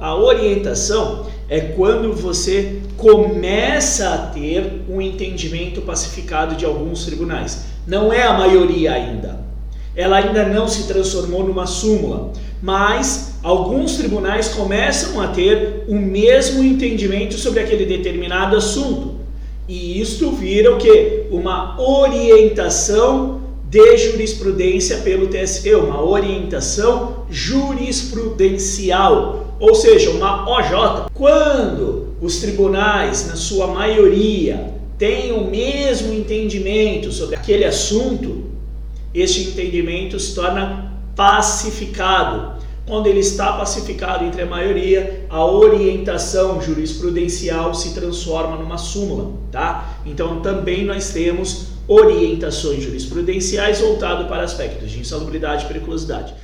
A orientação é quando você começa a ter um entendimento pacificado de alguns tribunais. Não é a maioria ainda. Ela ainda não se transformou numa súmula, mas alguns tribunais começam a ter o mesmo entendimento sobre aquele determinado assunto. E isto vira o que? Uma orientação de jurisprudência pelo TSE, uma orientação jurisprudencial ou seja, uma OJ. Quando os tribunais, na sua maioria, têm o mesmo entendimento sobre aquele assunto, este entendimento se torna pacificado. Quando ele está pacificado entre a maioria, a orientação jurisprudencial se transforma numa súmula, tá? Então também nós temos orientações jurisprudenciais voltado para aspectos de insalubridade e periculosidade.